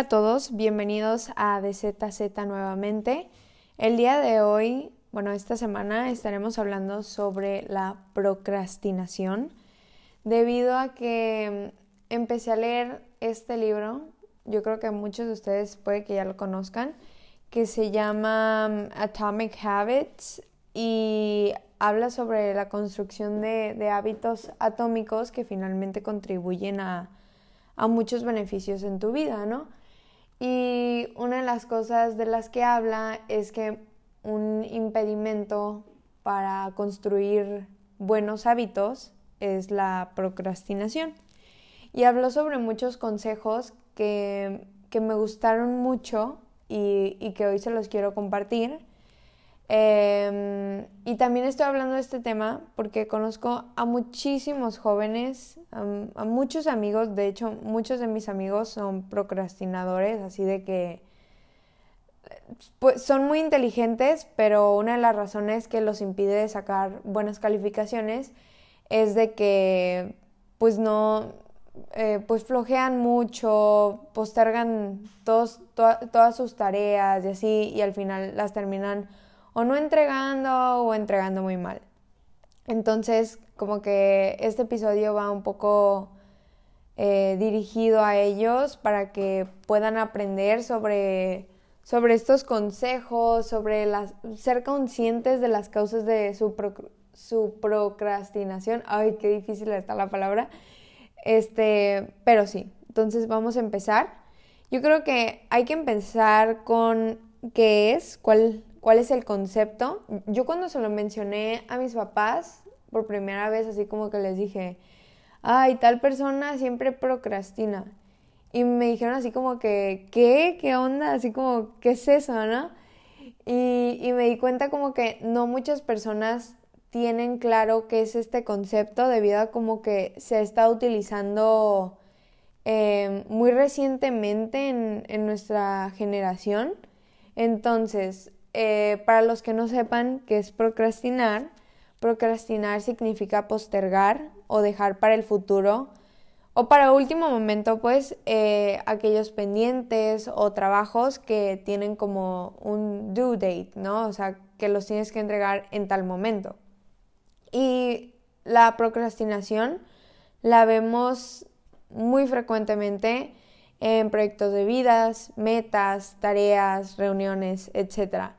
Hola a todos, bienvenidos a DZZ nuevamente. El día de hoy, bueno, esta semana estaremos hablando sobre la procrastinación debido a que mm, empecé a leer este libro, yo creo que muchos de ustedes puede que ya lo conozcan, que se llama mm, Atomic Habits y habla sobre la construcción de, hábitos atómicos que finalmente contribuyen a, a muchos beneficios en tu vida, ¿no? Y una de las cosas de las que habla es que un impedimento para construir buenos hábitos es la procrastinación. Y habló sobre muchos consejos que, me gustaron mucho y, y, que hoy se los quiero compartir. Em, y también estoy hablando de este tema porque conozco a muchísimos jóvenes, a, muchos amigos, de hecho muchos de mis amigos son procrastinadores, así de que pues, son muy inteligentes, pero una de las razones que los impide sacar buenas calificaciones es de que pues no, eh, pues flojean mucho, postergan todos, todas sus tareas y así, y al final las terminan o no entregando o entregando muy mal. Entonces, como que este episodio va un poco eh, dirigido a ellos para que puedan aprender sobre, sobre estos consejos, sobre las, ser conscientes de las causas de su, su procrastinación. Ay, qué difícil está la palabra. Este, pero sí, entonces vamos a empezar. Yo creo que hay que empezar con qué es, cuál, cuál es el concepto. Yo cuando se lo mencioné a mis papás por primera vez, así como que les dije, ay, tal persona siempre procrastina. Y me dijeron así como que, ¿qué? ¿Qué onda? Así como, ¿qué es eso, no? Y, me di cuenta como que no muchas personas tienen claro qué es este concepto debido a como que se está utilizando eh, muy recientemente en, en nuestra generación. Entonces, eh, para los que no sepan qué es procrastinar, procrastinar significa postergar o dejar para el futuro o para último momento, pues, eh, aquellos pendientes o trabajos que tienen como un due date, ¿no? O sea, que los tienes que entregar en tal momento. Y la procrastinación la vemos muy frecuentemente en proyectos de vidas, metas, tareas, reuniones, etc.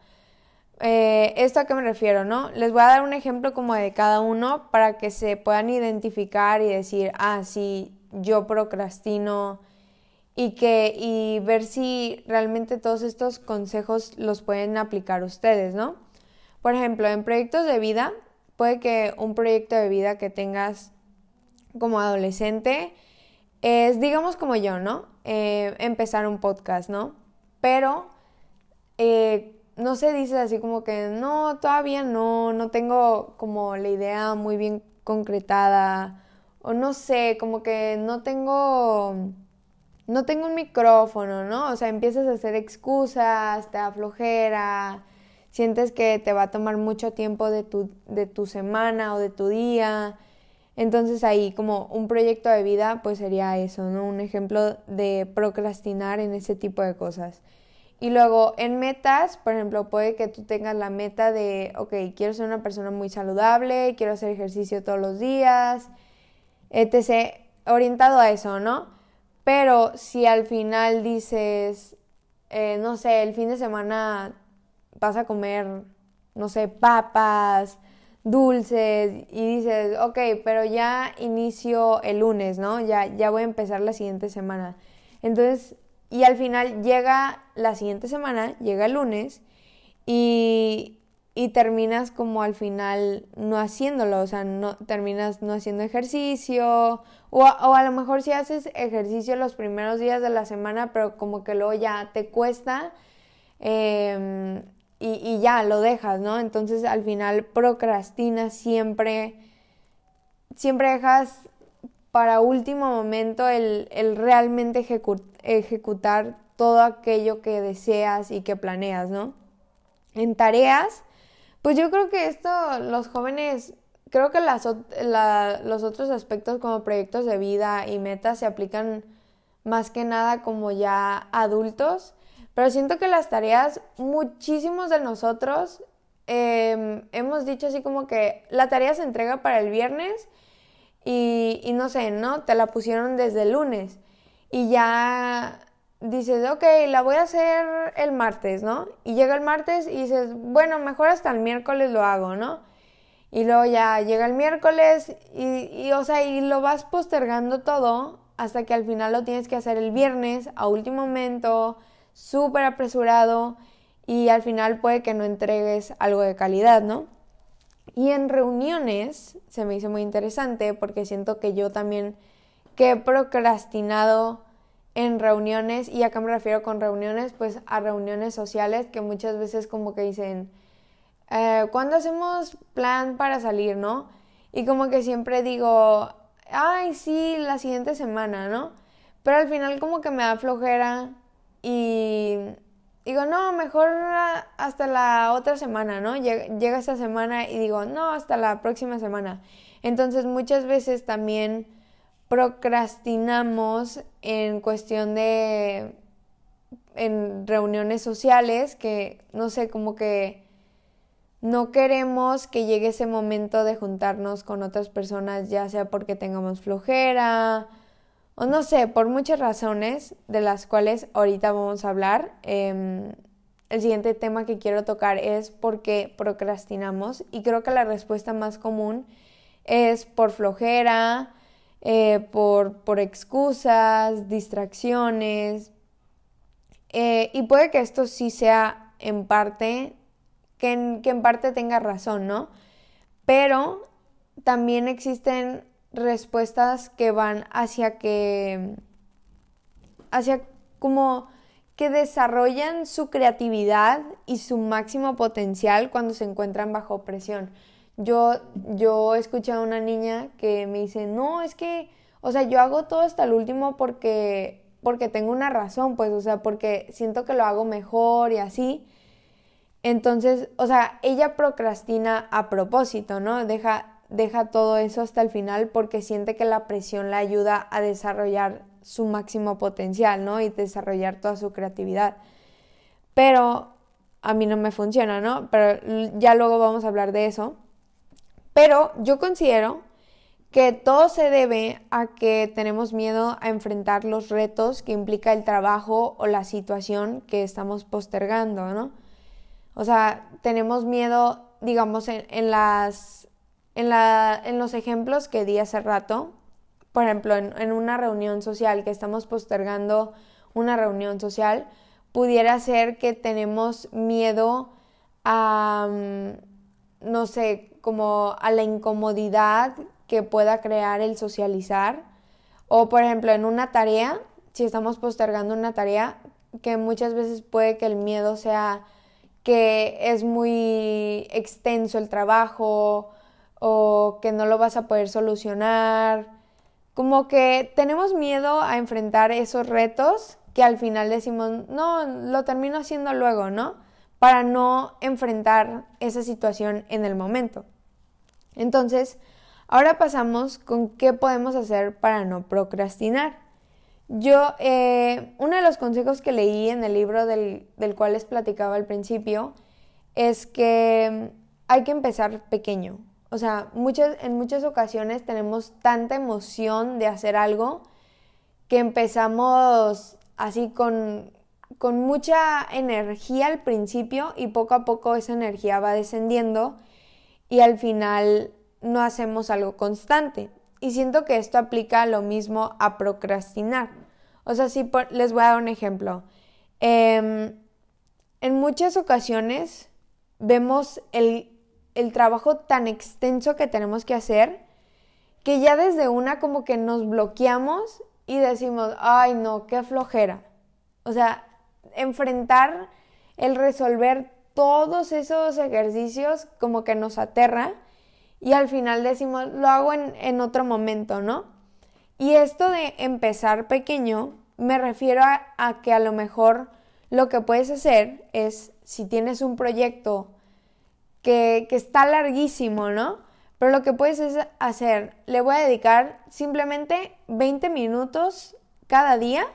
Eh, ¿Esto a qué me refiero, no? Les voy a dar un ejemplo como de cada uno para que se puedan identificar y decir, ah, sí, yo procrastino y que y ver si realmente todos estos consejos los pueden aplicar ustedes, ¿no? Por ejemplo, en proyectos de vida, puede que un proyecto de vida que tengas como adolescente es, digamos como yo, ¿no? Eh, empezar un podcast, ¿no? Pero eh, no se dice así como que no, todavía no, no tengo como la idea muy bien concretada o no sé, como que no tengo no tengo un micrófono, ¿no? O sea, empiezas a hacer excusas, te da flojera, sientes que te va a tomar mucho tiempo de tu, de tu semana o de tu día. Entonces ahí como un proyecto de vida pues sería eso, ¿no? Un ejemplo de procrastinar en ese tipo de cosas. Y luego en metas, por ejemplo, puede que tú tengas la meta de, ok, quiero ser una persona muy saludable, quiero hacer ejercicio todos los días, etc. Orientado a eso, ¿no? Pero si al final dices, eh, no sé, el fin de semana vas a comer, no sé, papas, dulces y dices, ok, pero ya inicio el lunes, ¿no? Ya, ya voy a empezar la siguiente semana. Entonces y al final llega la siguiente semana, llega el lunes y, y terminas como al final no haciéndolo, o sea, no, terminas no haciendo ejercicio o a, o a lo mejor si haces ejercicio los primeros días de la semana, pero como que luego ya te cuesta em, y, y, ya lo dejas, ¿no? Entonces al final procrastinas siempre, siempre dejas para último momento el, el realmente ejecutar ejecutar todo aquello que deseas y que planeas, ¿no? En tareas, pues yo creo que esto los jóvenes, creo que los otros aspectos como proyectos de vida y metas se aplican más que nada como ya adultos, pero siento que las tareas, muchísimos de nosotros em, hemos dicho así como que la tarea se entrega para el viernes y, y no sé, ¿no? Te la pusieron desde el lunes y ya dices, ok, la voy a hacer el martes, ¿no? Y llega el martes y dices, bueno, mejor hasta el miércoles lo hago, ¿no? Y luego ya llega el miércoles y, o sea, y lo vas postergando todo hasta que al final lo tienes que hacer el viernes a último momento, súper apresurado y al final puede que no entregues algo de calidad, ¿no? Y en reuniones se me hizo muy interesante porque siento que yo también que he procrastinado en reuniones, y acá me refiero con reuniones, pues a reuniones sociales que muchas veces como que dicen, eh, ¿cuándo hacemos plan para salir, no? Y como que siempre digo, ay, sí, la siguiente semana, ¿no? Pero al final como que me da flojera y digo, no, mejor hasta la otra semana, ¿no? Llega esa semana y digo, no, hasta la próxima semana. Entonces muchas veces también procrastinamos en cuestión de en reuniones sociales que no sé, como que no queremos que llegue ese momento de juntarnos con otras personas, ya sea porque tengamos flojera o no sé, por muchas razones de las cuales ahorita vamos a hablar. Em, el siguiente tema que quiero tocar es por qué procrastinamos y creo que la respuesta más común es por flojera, eh, por, por, excusas, distracciones. Eh, y puede que esto sí sea en parte, que en, que en parte tenga razón, ¿no? Pero también existen respuestas que van hacia que, hacia como que desarrollan su creatividad y su máximo potencial cuando se encuentran bajo presión. Yo, yo he escuchado a una niña que me dice, no, es que, o sea, yo hago todo hasta el último porque, porque tengo una razón, pues, o sea, porque siento que lo hago mejor y así. Entonces, o sea, ella procrastina a propósito, ¿no? Deja, deja todo eso hasta el final porque siente que la presión la ayuda a desarrollar su máximo potencial, ¿no? Y desarrollar toda su creatividad. Pero a mí no me funciona, ¿no? Pero ya luego vamos a hablar de eso. Pero yo considero que todo se debe a que tenemos miedo a enfrentar los retos que implica el trabajo o la situación que estamos postergando, ¿no? O sea, tenemos miedo, digamos, en, las, en, la, en los ejemplos que di hace rato, por ejemplo, en, en, una reunión social que estamos postergando una reunión social, pudiera ser que tenemos miedo a, mm, no sé, como a la incomodidad que pueda crear el socializar. O por ejemplo, en una tarea, si estamos postergando una tarea, que muchas veces puede que el miedo sea que es muy extenso el trabajo o que no lo vas a poder solucionar. Como que tenemos miedo a enfrentar esos retos que al final decimos, no, lo termino haciendo luego, ¿no? Para no enfrentar esa situación en el momento. Entonces, ahora pasamos con qué podemos hacer para no procrastinar. Yo, eh, uno de los consejos que leí en el libro del, cual les platicaba al principio es que hay que empezar pequeño. O sea, muchas, en muchas ocasiones tenemos tanta emoción de hacer algo que empezamos así con, con mucha energía al principio y poco a poco esa energía va descendiendo y al final no hacemos algo constante. Y siento que esto aplica lo mismo a procrastinar. O sea, si les voy a dar un ejemplo. Em, en muchas ocasiones vemos el, el trabajo tan extenso que tenemos que hacer que ya desde una como que nos bloqueamos y decimos, ay no, qué flojera. O sea, enfrentar el resolver todos esos ejercicios como que nos aterra y al final decimos, lo hago en, otro momento, ¿no? Y esto de empezar pequeño, me refiero a, que a lo mejor lo que puedes hacer es, si tienes un proyecto que, que está larguísimo, ¿no? Pero lo que puedes es hacer, le voy a dedicar simplemente 20 minutos cada día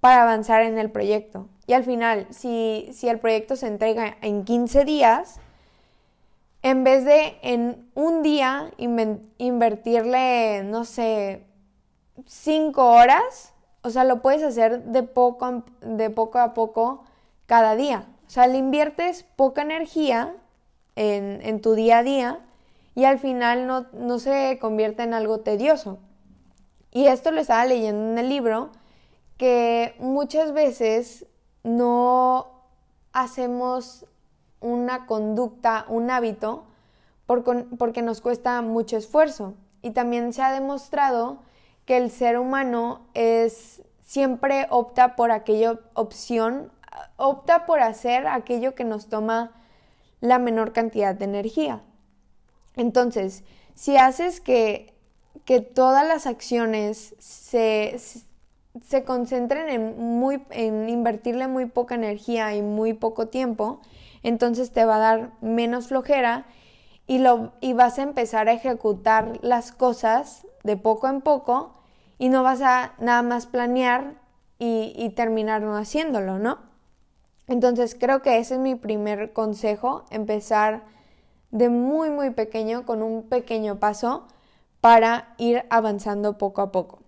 para avanzar en el proyecto. Y al final, si, si el proyecto se entrega en 15 días, en vez de en un día invertirle, no sé, 5 horas, o sea, lo puedes hacer de poco, de poco a poco cada día. O sea, le inviertes poca energía en, en tu día a día y al final no, no se convierte en algo tedioso. Y esto lo estaba leyendo en el libro, que muchas veces no hacemos una conducta, un hábito, porque nos cuesta mucho esfuerzo. Y también se ha demostrado que el ser humano es siempre opta por aquella opción, opta por hacer aquello que nos toma la menor cantidad de energía. Entonces, si haces que, que todas las acciones se, se concentren en, muy, en invertirle muy poca energía y muy poco tiempo, entonces te va a dar menos flojera y, lo, y vas a empezar a ejecutar las cosas de poco en poco y no vas a nada más planear y, y terminar no haciéndolo, ¿no? Entonces creo que ese es mi primer consejo, empezar de muy muy pequeño con un pequeño paso para ir avanzando poco a poco.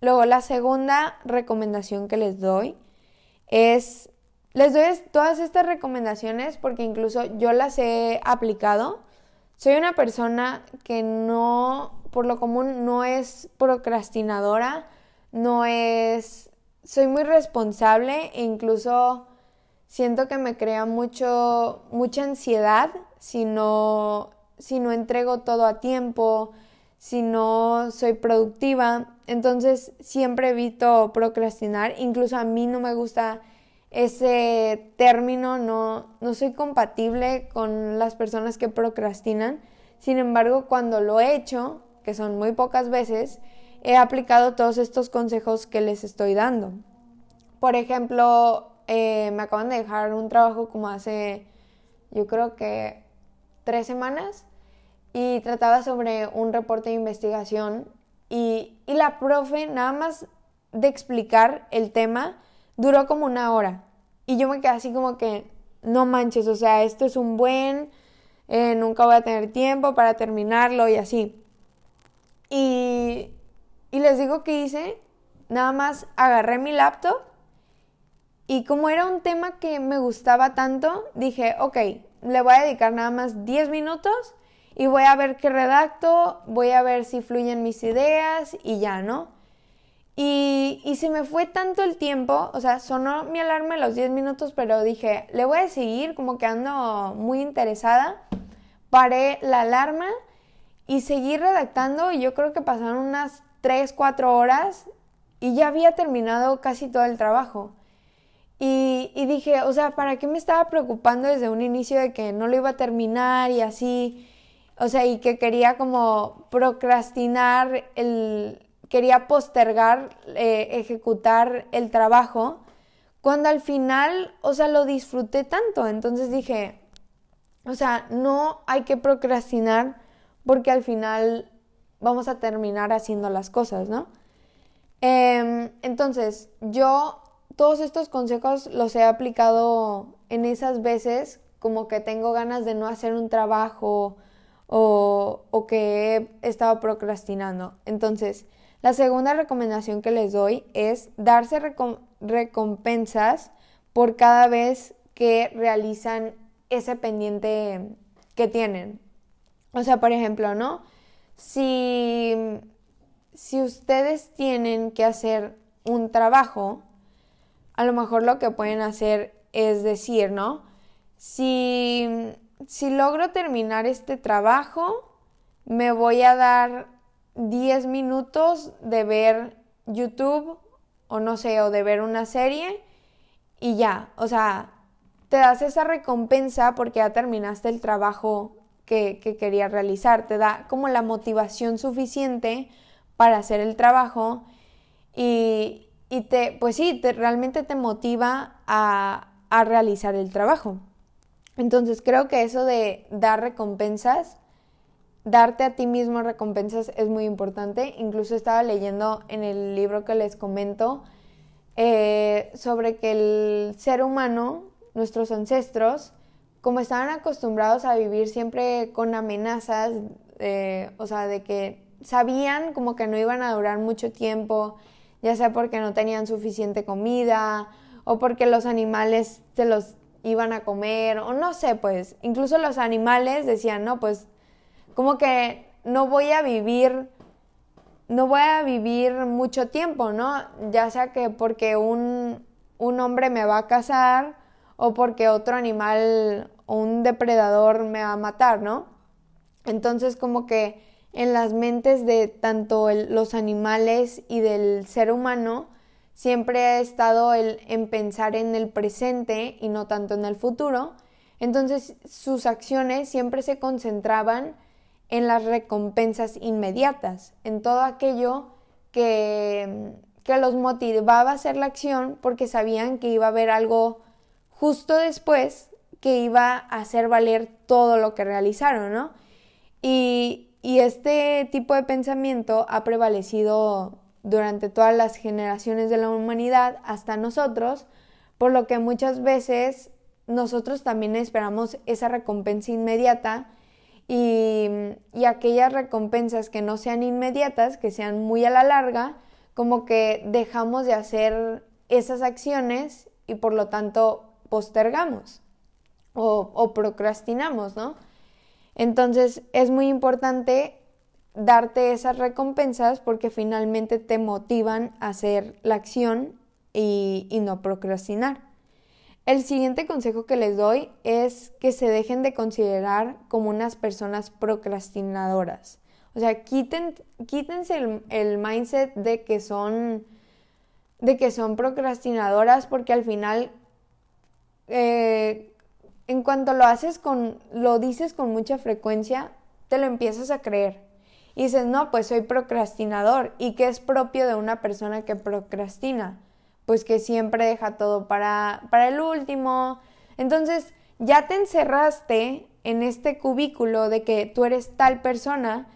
Luego, la segunda recomendación que les doy es, les doy todas estas recomendaciones porque incluso yo las he aplicado. Soy una persona que no, por lo común, no es procrastinadora, no es, soy muy responsable e incluso siento que me crea mucho, mucha ansiedad si no, si no entrego todo a tiempo, si no soy productiva. Entonces siempre evito procrastinar. Incluso a mí no me gusta ese término, no, no soy compatible con las personas que procrastinan. Sin embargo, cuando lo he hecho, que son muy pocas veces, he aplicado todos estos consejos que les estoy dando. Por ejemplo, eh, me acaban de dejar un trabajo como hace, yo creo que tres semanas y trataba sobre un reporte de investigación y, y la profe nada más de explicar el tema duró como una hora y yo me quedé así como que no manches, o sea, esto es un buen, eh, nunca voy a tener tiempo para terminarlo y así. Y, y les digo que hice, nada más agarré mi laptop y como era un tema que me gustaba tanto, dije, ok, le voy a dedicar nada más 10 minutos y voy a ver qué redacto, voy a ver si fluyen mis ideas y ya, ¿no? Y, y se me fue tanto el tiempo, o sea, sonó mi alarma a los 10 minutos, pero dije, le voy a seguir, como que ando muy interesada. Paré la alarma y seguí redactando y yo creo que pasaron unas 3, 4 horas y ya había terminado casi todo el trabajo. Y, dije, o sea, ¿para qué me estaba preocupando desde un inicio de que no lo iba a terminar y así? O sea, y que quería como procrastinar el, quería postergar, eh, ejecutar el trabajo, cuando al final, o sea, lo disfruté tanto. Entonces dije, o sea, no hay que procrastinar porque al final vamos a terminar haciendo las cosas, ¿no? Em, entonces, yo todos estos consejos los he aplicado en esas veces como que tengo ganas de no hacer un trabajo o, que he estado procrastinando. Entonces, la segunda recomendación que les doy es darse recompensas por cada vez que realizan ese pendiente que tienen. O sea, por ejemplo, ¿no? Si, si ustedes tienen que hacer un trabajo, a lo mejor lo que pueden hacer es decir, ¿no? Si, si logro terminar este trabajo, me voy a dar 10 minutos de ver YouTube o no sé, o de ver una serie y ya, o sea, te das esa recompensa porque ya terminaste el trabajo que, que querías realizar, te da como la motivación suficiente para hacer el trabajo y, y te, pues sí, te, realmente te motiva a, a realizar el trabajo. Entonces creo que eso de dar recompensas darte a ti mismo recompensas es muy importante. Incluso estaba leyendo en el libro que les comento eh, sobre que el ser humano, nuestros ancestros, como estaban acostumbrados a vivir siempre con amenazas, o sea, de que sabían como que no iban a durar mucho tiempo, ya sea porque no tenían suficiente comida o porque los animales se los iban a comer o no sé, pues incluso los animales decían, no, pues como que no voy a vivir, no voy a vivir mucho tiempo, ¿no? Ya sea que porque un, un hombre me va a cazar o porque otro animal o un depredador me va a matar, ¿no? Entonces como que en las mentes de tanto los animales y del ser humano siempre ha estado en pensar en el presente y no tanto en el futuro. Entonces sus acciones siempre se concentraban en las recompensas inmediatas, en todo aquello que, que los motivaba a hacer la acción porque sabían que iba a haber algo justo después que iba a hacer valer todo lo que realizaron, ¿no? Y, y este tipo de pensamiento ha prevalecido durante todas las generaciones de la humanidad hasta nosotros, por lo que muchas veces nosotros también esperamos esa recompensa inmediata y, aquellas recompensas que no sean inmediatas, que sean muy a la larga, como que dejamos de hacer esas acciones y por lo tanto postergamos o, o procrastinamos, ¿no? Entonces es muy importante darte esas recompensas porque finalmente te motivan a hacer la acción y no procrastinar. El siguiente consejo que les doy es que se dejen de considerar como unas personas procrastinadoras. O sea, quiten, quítense el, mindset de que son de que son procrastinadoras porque al final eh, en cuanto lo haces con lo dices con mucha frecuencia te lo empiezas a creer y dices no pues soy procrastinador y que es propio de una persona que procrastina pues que siempre deja todo para, para el último. Entonces, ya te encerraste en este cubículo de que tú eres tal persona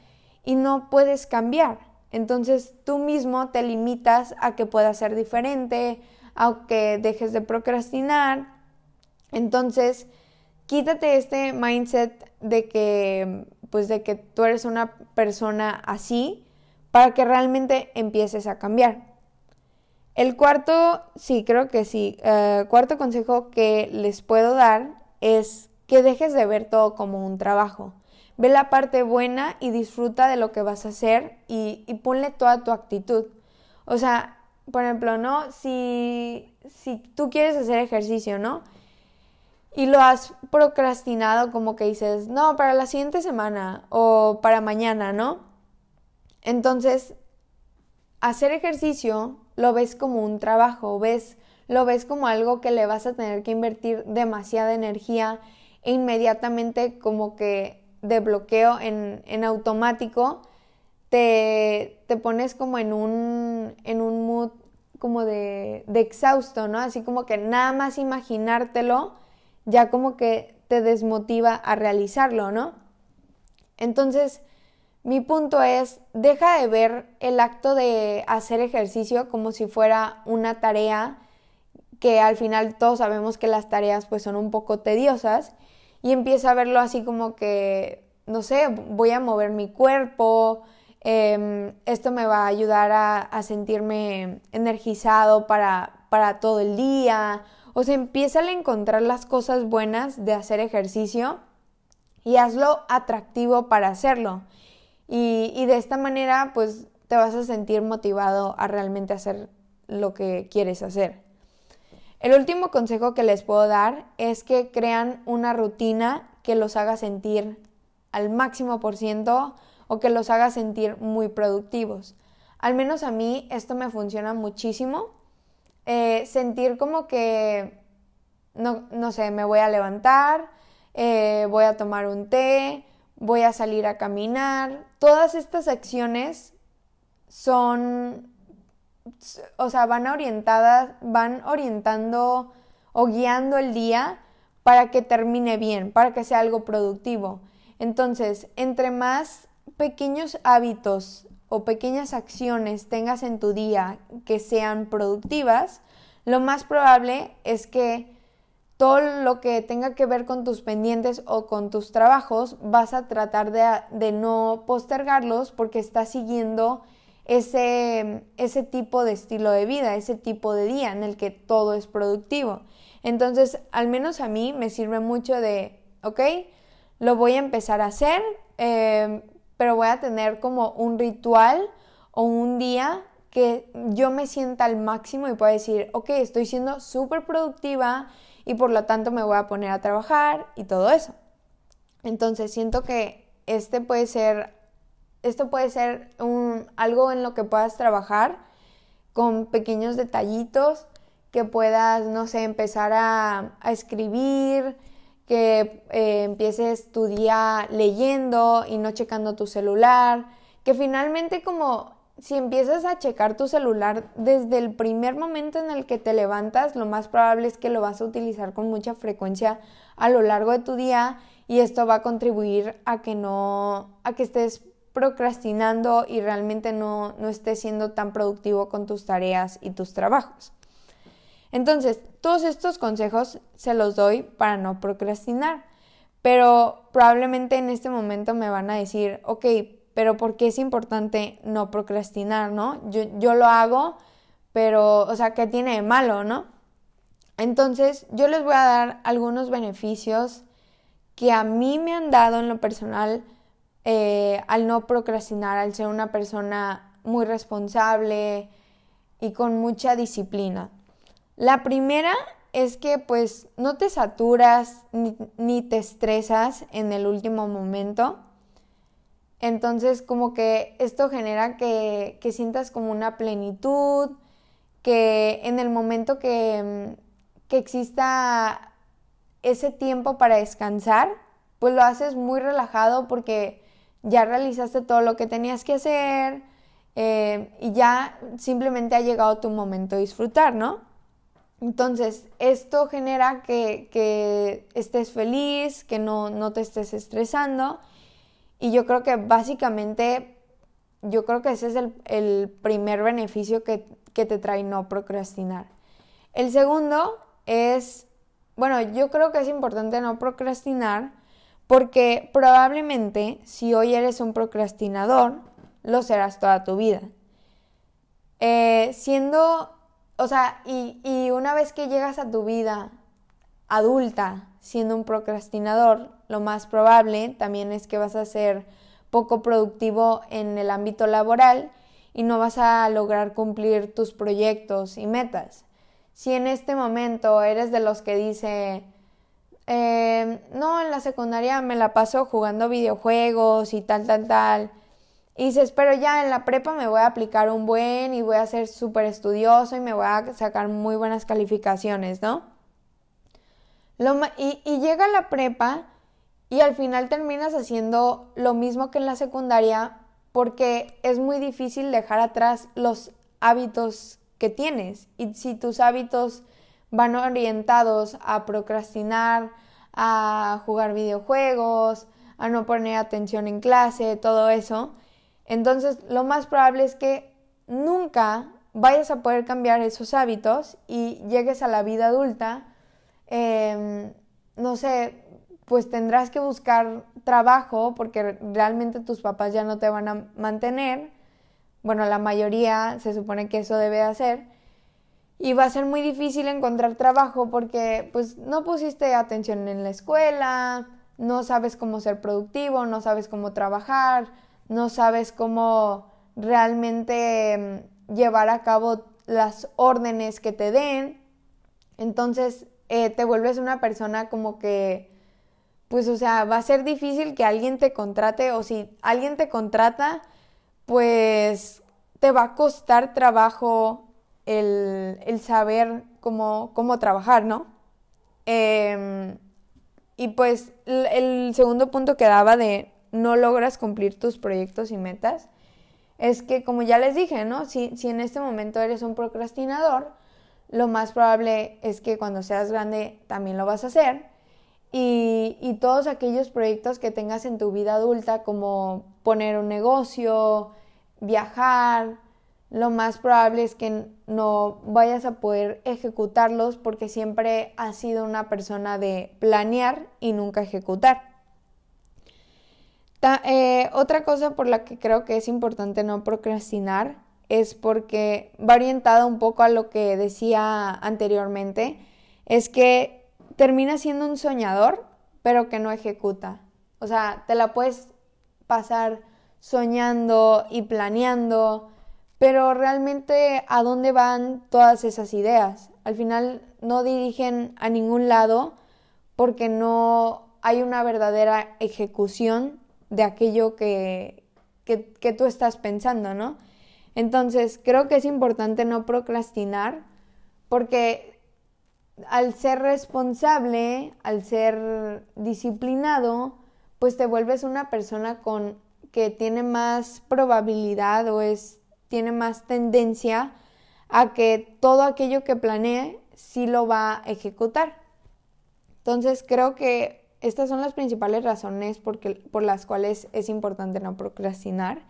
y no puedes cambiar. Entonces tú mismo te limitas a que puedas ser diferente, a que dejes de procrastinar. Entonces, quítate este mindset de que pues de que tú eres una persona así para que realmente empieces a cambiar. El cuarto, sí, creo que sí. Eh, cuarto consejo que les puedo dar es que dejes de ver todo como un trabajo. Ve la parte buena y disfruta de lo que vas a hacer y, ponle toda tu actitud. O sea, por ejemplo, ¿no? Si, si tú quieres hacer ejercicio, ¿no? Y lo has procrastinado como que dices, no, para la siguiente semana o para mañana, ¿no? Entonces, hacer ejercicio lo ves como un trabajo, ves, lo ves como algo que le vas a tener que invertir demasiada energía e inmediatamente como que de bloqueo en, en automático te, te, pones como en un, en un mood como de, de exhausto, ¿no? Así como que nada más imaginártelo ya como que te desmotiva a realizarlo, ¿no? Entonces, mi punto es, deja de ver el acto de hacer ejercicio como si fuera una tarea que al final todos sabemos que las tareas pues son un poco tediosas y empieza a verlo así como que, no sé, voy a mover mi cuerpo, em, esto me va a ayudar a, sentirme energizado para, para todo el día. O sea, empieza a encontrar las cosas buenas de hacer ejercicio y hazlo atractivo para hacerlo. Y, de esta manera, pues te vas a sentir motivado a realmente hacer lo que quieres hacer. El último consejo que les puedo dar es que crean una rutina que los haga sentir al máximo por ciento o que los haga sentir muy productivos. Al menos a mí esto me funciona muchísimo. Eh, sentir como que, no, no, sé, me voy a levantar, eh, voy a tomar un té, voy a salir a caminar. Todas estas acciones son, o sea, van orientadas, van orientando o guiando el día para que termine bien, para que sea algo productivo. Entonces, entre más pequeños hábitos o pequeñas acciones tengas en tu día que sean productivas, lo más probable es que todo lo que tenga que ver con tus pendientes o con tus trabajos, vas a tratar de, no postergarlos porque estás siguiendo ese, ese tipo de estilo de vida, ese tipo de día en el que todo es productivo. Entonces, al menos a mí me sirve mucho de, ok, lo voy a empezar a hacer, eh, pero voy a tener como un ritual o un día que yo me sienta al máximo y pueda decir, ok, estoy siendo súper productiva, y por lo tanto me voy a poner a trabajar y todo eso. Entonces siento que este puede ser, esto puede ser un, algo en lo que puedas trabajar con pequeños detallitos, que puedas, no sé, empezar a, escribir, que eh, empieces tu día leyendo y no checando tu celular, que finalmente como si empiezas a checar tu celular desde el primer momento en el que te levantas, lo más probable es que lo vas a utilizar con mucha frecuencia a lo largo de tu día y esto va a contribuir a que no, a que estés procrastinando y realmente no, no estés siendo tan productivo con tus tareas y tus trabajos. Entonces, todos estos consejos se los doy para no procrastinar, pero probablemente en este momento me van a decir, ok, pero porque es importante no procrastinar, ¿no? Yo, yo lo hago, pero, o sea, ¿qué tiene de malo, no? Entonces, yo les voy a dar algunos beneficios que a mí me han dado en lo personal eh, al no procrastinar, al ser una persona muy responsable y con mucha disciplina. La primera es que pues no te saturas ni, te estresas en el último momento. Entonces, como que esto genera que, sientas como una plenitud, que en el momento que, que exista ese tiempo para descansar, pues lo haces muy relajado porque ya realizaste todo lo que tenías que hacer eh, y ya simplemente ha llegado tu momento de disfrutar, ¿no? Entonces, esto genera que, estés feliz, que no, no te estés estresando y yo creo que básicamente, yo creo que ese es el, primer beneficio que, que te trae no procrastinar. El segundo es, bueno, yo creo que es importante no procrastinar porque probablemente si hoy eres un procrastinador, lo serás toda tu vida. Eh, siendo, o sea, y, y una vez que llegas a tu vida adulta siendo un procrastinador, lo más probable también es que vas a ser poco productivo en el ámbito laboral y no vas a lograr cumplir tus proyectos y metas. Si en este momento eres de los que dice, em, no, en la secundaria me la paso jugando videojuegos y tal, tal, tal, y dices, pero ya en la prepa me voy a aplicar un buen y voy a ser súper estudioso y me voy a sacar muy buenas calificaciones, ¿no? y, llega la prepa y al final terminas haciendo lo mismo que en la secundaria porque es muy difícil dejar atrás los hábitos que tienes. Y si tus hábitos van orientados a procrastinar, a jugar videojuegos, a no poner atención en clase, todo eso, entonces lo más probable es que nunca vayas a poder cambiar esos hábitos y llegues a la vida adulta Em, no sé, pues tendrás que buscar trabajo porque realmente tus papás ya no te van a mantener. Bueno, la mayoría se supone que eso debe hacer. Y va a ser muy difícil encontrar trabajo porque pues no pusiste atención en la escuela, no sabes cómo ser productivo, no sabes cómo trabajar, no sabes cómo realmente em, llevar a cabo las órdenes que te den. Entonces eh, te vuelves una persona como que, pues, o sea, va a ser difícil que alguien te contrate o si alguien te contrata, pues te va a costar trabajo el, saber cómo, cómo, trabajar, ¿no? Em, y pues el segundo punto que daba de no logras cumplir tus proyectos y metas es que, como ya les dije, ¿no? Si, si en este momento eres un procrastinador, lo más probable es que cuando seas grande también lo vas a hacer. y, y todos aquellos proyectos que tengas en tu vida adulta, como poner un negocio, viajar, lo más probable es que no vayas a poder ejecutarlos porque siempre has sido una persona de planear y nunca ejecutar. Eh, otra cosa por la que creo que es importante no procrastinar es porque va orientado un poco a lo que decía anteriormente, es que termina siendo un soñador, pero que no ejecuta. O sea, te la puedes pasar soñando y planeando, pero realmente a dónde van todas esas ideas. Al final no dirigen a ningún lado porque no hay una verdadera ejecución de aquello que, que, tú estás pensando, ¿no? Entonces, creo que es importante no procrastinar porque al ser responsable, al ser disciplinado, pues te vuelves una persona con que tiene más probabilidad o es tiene más tendencia a que todo aquello que planee sí lo va a ejecutar. Entonces creo que estas son las principales razones por las cuales es importante no procrastinar.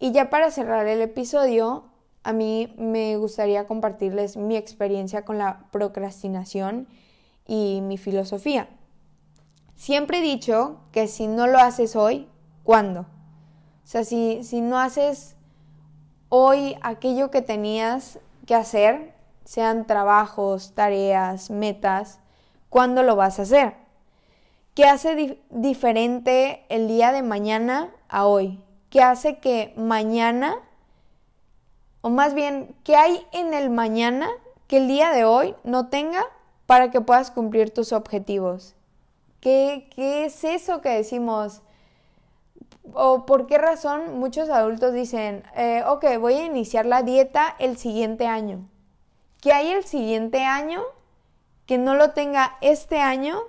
Y ya para cerrar el episodio, a mí me gustaría compartirles mi experiencia con la procrastinación y mi filosofía. Siempre he dicho que si no lo haces hoy, ¿cuándo? O sea, si, si no haces hoy aquello que tenías que hacer, sean trabajos, tareas, metas, ¿cuándo lo vas a hacer? ¿Qué hace diferente el día de mañana a hoy? ¿Qué hace que mañana, o más bien, qué hay en el mañana que el día de hoy no tenga para que puedas cumplir tus objetivos? ¿Qué, qué es eso que decimos? o por qué razón muchos adultos dicen, eh, ok, voy a iniciar la dieta el siguiente año. ¿Qué hay el siguiente año que no lo tenga este año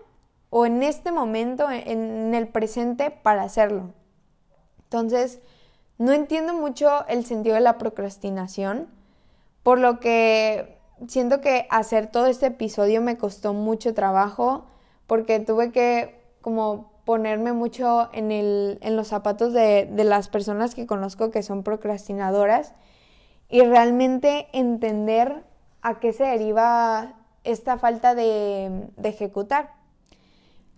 o en este momento, en el presente, para hacerlo? Entonces, no entiendo mucho el sentido de la procrastinación, por lo que siento que hacer todo este episodio me costó mucho trabajo, porque tuve que como ponerme mucho en, el, en los zapatos de, de, las personas que conozco que son procrastinadoras y realmente entender a qué se deriva esta falta de, de ejecutar.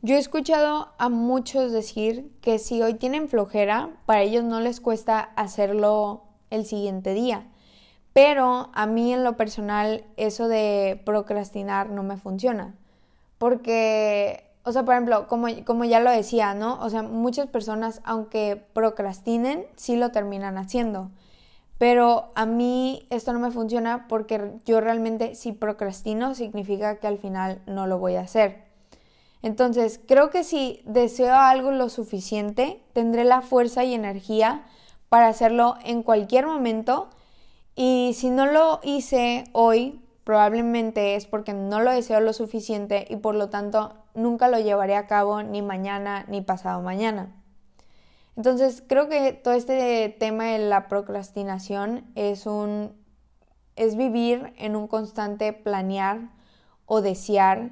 Yo he escuchado a muchos decir que si hoy tienen flojera, para ellos no les cuesta hacerlo el siguiente día. Pero a mí en lo personal eso de procrastinar no me funciona. Porque o sea, por ejemplo, como, como ya lo decía, ¿no? O sea, muchas personas, aunque procrastinen, sí lo terminan haciendo. Pero a mí esto no me funciona porque yo realmente si procrastino significa que al final no lo voy a hacer. Entonces, creo que si deseo algo lo suficiente, tendré la fuerza y energía para hacerlo en cualquier momento. Y si no lo hice hoy, probablemente es porque no lo deseo lo suficiente y por lo tanto nunca lo llevaré a cabo ni mañana ni pasado mañana. Entonces creo que todo este tema de la procrastinación es un es vivir en un constante planear o desear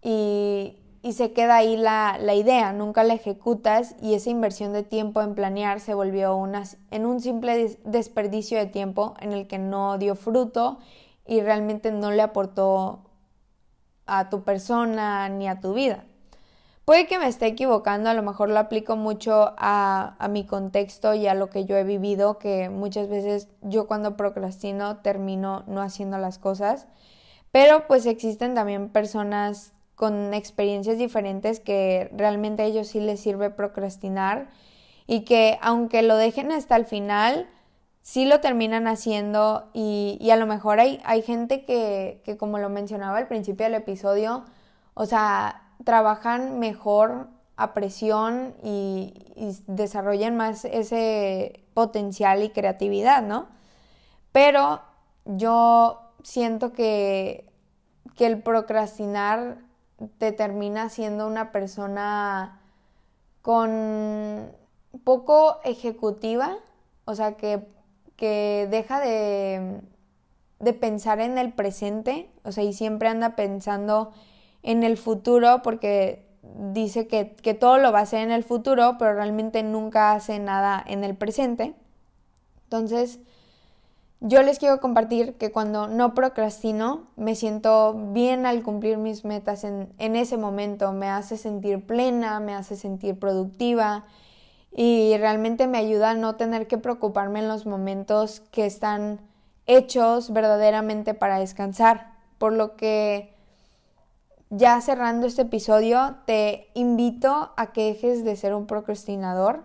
y, se queda ahí la, la, idea, nunca la ejecutas y esa inversión de tiempo en planear se volvió una, en un simple desperdicio de tiempo en el que no dio fruto y realmente no le aportó a tu persona ni a tu vida. Puede que me esté equivocando, a lo mejor lo aplico mucho a, a, mi contexto y a lo que yo he vivido, que muchas veces yo cuando procrastino termino no haciendo las cosas, pero pues existen también personas con experiencias diferentes que realmente a ellos sí les sirve procrastinar y que aunque lo dejen hasta el final, sí lo terminan haciendo y, a lo mejor hay, hay gente que, que, como lo mencionaba al principio del episodio, o sea, trabajan mejor a presión y, desarrollan más ese potencial y creatividad, ¿no? Pero yo siento que, que el procrastinar te termina siendo una persona con poco ejecutiva, o sea, que que deja de, de pensar en el presente, o sea, y siempre anda pensando en el futuro porque dice que, que todo lo va a hacer en el futuro, pero realmente nunca hace nada en el presente. Entonces, yo les quiero compartir que cuando no procrastino, me siento bien al cumplir mis metas en, ese momento. Me hace sentir plena, me hace sentir productiva y realmente me ayuda a no tener que preocuparme en los momentos que están hechos verdaderamente para descansar. Por lo que ya cerrando este episodio, te invito a que dejes de ser un procrastinador.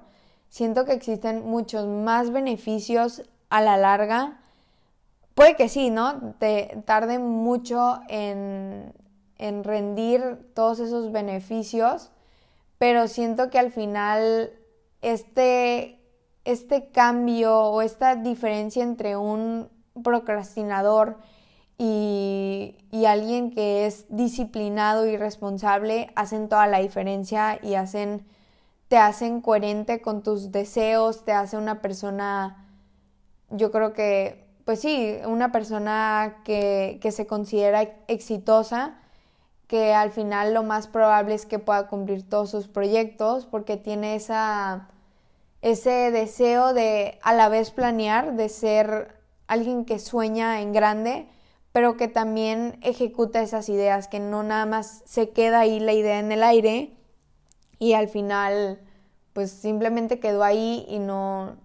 Siento que existen muchos más beneficios a la larga. Puede que sí, ¿no? Te tarde mucho en, en rendir todos esos beneficios, pero siento que al final este, este cambio o esta diferencia entre un procrastinador y, alguien que es disciplinado y responsable hacen toda la diferencia y hacen, te hacen coherente con tus deseos, te hace una persona, yo creo que, pues sí, una persona que, que se considera exitosa, que al final lo más probable es que pueda cumplir todos sus proyectos porque tiene esa, ese deseo de a la vez planear, de ser alguien que sueña en grande, pero que también ejecuta esas ideas, que no nada más se queda ahí la idea en el aire y al final pues simplemente quedó ahí y no,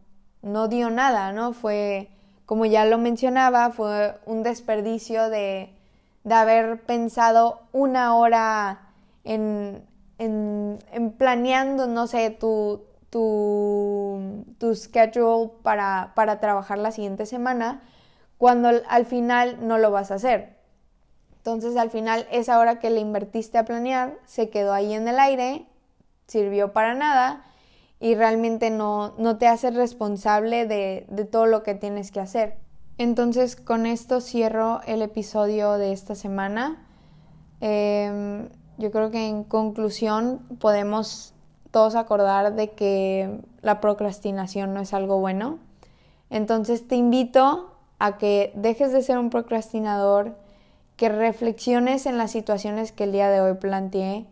no dio nada, ¿no? Fue, como ya lo mencionaba, fue un desperdicio de, de haber pensado una hora en, en, planeando, no sé, tu, tu, tu schedule para, para trabajar la siguiente semana cuando al final no lo vas a hacer. Entonces al final esa hora que le invertiste a planear se quedó ahí en el aire, sirvió para nada y realmente no, no te hace responsable de, de, todo lo que tienes que hacer. Entonces con esto cierro el episodio de esta semana. Em, yo creo que en conclusión podemos todos acordar de que la procrastinación no es algo bueno. Entonces te invito a que dejes de ser un procrastinador, que reflexiones en las situaciones que el día de hoy planteé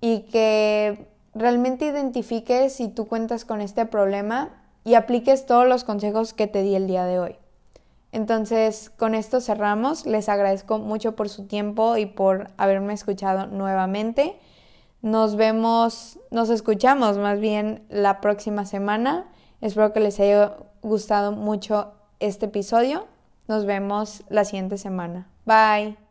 y que realmente identifiques si tú cuentas con este problema y apliques todos los consejos que te di el día de hoy. Entonces, con esto cerramos. Les agradezco mucho por su tiempo y por haberme escuchado nuevamente. Nos vemos, nos escuchamos más bien la próxima semana. Espero que les haya gustado mucho este episodio. Nos vemos la siguiente semana. Bye.